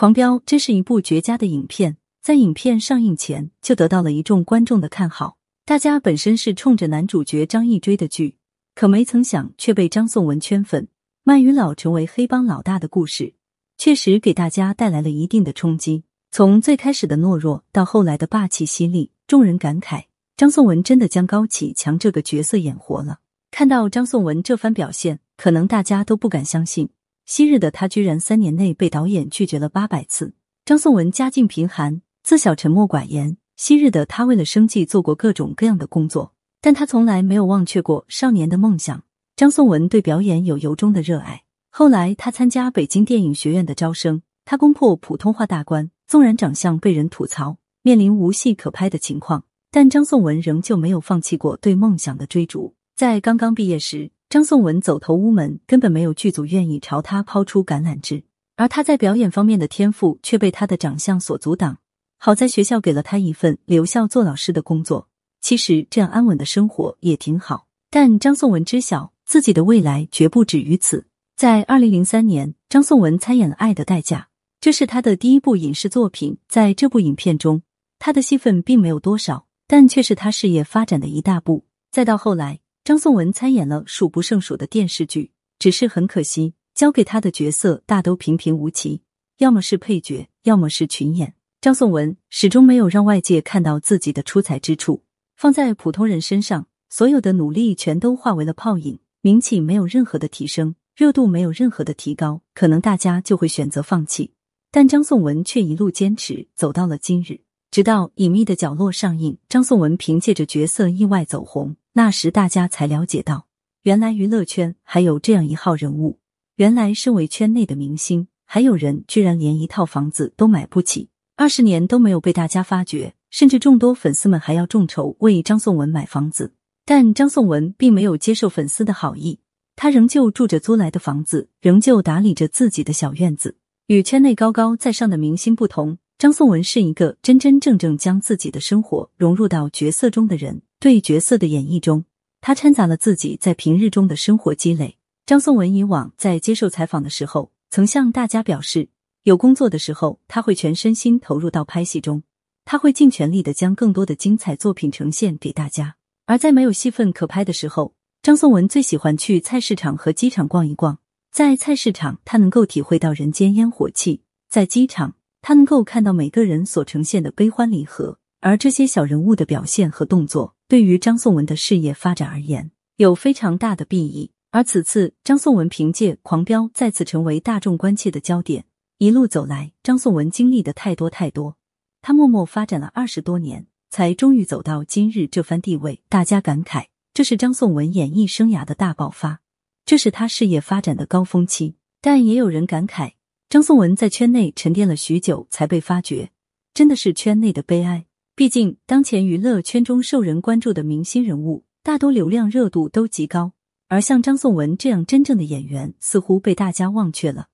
狂飙》这是一部绝佳的影片，在影片上映前就得到了一众观众的看好。大家本身是冲着男主角张译追的剧，可没曾想却被张颂文圈粉。卖鱼佬成为黑帮老大的故事，确实给大家带来了一定的冲击。从最开始的懦弱到后来的霸气犀利，众人感慨张颂文真的将高启强这个角色演活了。看到张颂文这番表现，可能大家都不敢相信，昔日的他居然三年内被导演拒绝了八百次。张颂文家境贫寒，自小沉默寡言，昔日的他为了生计做过各种各样的工作，但他从来没有忘却过少年的梦想。张颂文对表演有由衷的热爱，后来他参加北京电影学院的招生，他攻破普通话大关。纵然长相被人吐槽，面临无戏可拍的情况，但张颂文仍旧没有放弃过对梦想的追逐。在刚刚毕业时，张颂文走投无门，根本没有剧组愿意朝他抛出橄榄枝，而他在表演方面的天赋却被他的长相所阻挡。好在学校给了他一份留校做老师的工作，其实这样安稳的生活也挺好。但张颂文知晓自己的未来绝不止于此。在二零零三年，张颂文参演了《爱的代价》。这是他的第一部影视作品，在这部影片中，他的戏份并没有多少，但却是他事业发展的一大步。再到后来，张颂文参演了数不胜数的电视剧，只是很可惜，交给他的角色大都平平无奇，要么是配角，要么是群演。张颂文始终没有让外界看到自己的出彩之处，放在普通人身上，所有的努力全都化为了泡影，名气没有任何的提升，热度没有任何的提高，可能大家就会选择放弃。但张颂文却一路坚持，走到了今日。直到《隐秘的角落》上映，张颂文凭借着角色意外走红。那时大家才了解到，原来娱乐圈还有这样一号人物。原来身为圈内的明星，还有人居然连一套房子都买不起。二十年都没有被大家发觉，甚至众多粉丝们还要众筹为张颂文买房子。但张颂文并没有接受粉丝的好意，他仍旧住着租来的房子，仍旧打理着自己的小院子。与圈内高高在上的明星不同，张颂文是一个真真正正将自己的生活融入到角色中的人。对角色的演绎中，他掺杂了自己在平日中的生活积累。张颂文以往在接受采访的时候，曾向大家表示，有工作的时候，他会全身心投入到拍戏中，他会尽全力的将更多的精彩作品呈现给大家。而在没有戏份可拍的时候，张颂文最喜欢去菜市场和机场逛一逛。在菜市场，他能够体会到人间烟火气；在机场，他能够看到每个人所呈现的悲欢离合。而这些小人物的表现和动作，对于张颂文的事业发展而言，有非常大的裨益。而此次，张颂文凭借《狂飙》再次成为大众关切的焦点。一路走来，张颂文经历的太多太多，他默默发展了二十多年，才终于走到今日这番地位。大家感慨，这是张颂文演艺生涯的大爆发。这是他事业发展的高峰期，但也有人感慨，张颂文在圈内沉淀了许久才被发掘，真的是圈内的悲哀。毕竟，当前娱乐圈中受人关注的明星人物，大多流量热度都极高，而像张颂文这样真正的演员，似乎被大家忘却了。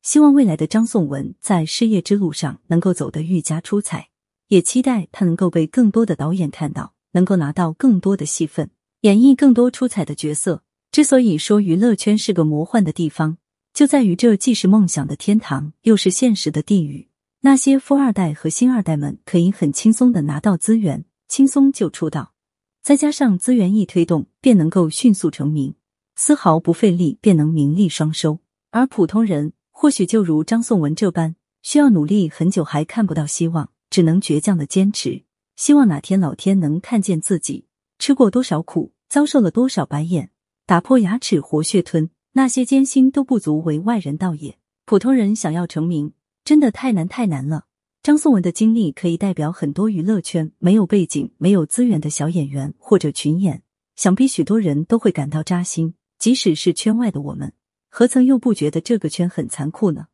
希望未来的张颂文在事业之路上能够走得愈加出彩，也期待他能够被更多的导演看到，能够拿到更多的戏份，演绎更多出彩的角色。之所以说娱乐圈是个魔幻的地方，就在于这既是梦想的天堂，又是现实的地狱。那些富二代和星二代们可以很轻松的拿到资源，轻松就出道，再加上资源一推动，便能够迅速成名，丝毫不费力便能名利双收。而普通人或许就如张颂文这般，需要努力很久还看不到希望，只能倔强的坚持，希望哪天老天能看见自己吃过多少苦，遭受了多少白眼。打破牙齿活血吞，那些艰辛都不足为外人道也。普通人想要成名，真的太难太难了。张颂文的经历可以代表很多娱乐圈没有背景、没有资源的小演员或者群演，想必许多人都会感到扎心。即使是圈外的我们，何曾又不觉得这个圈很残酷呢？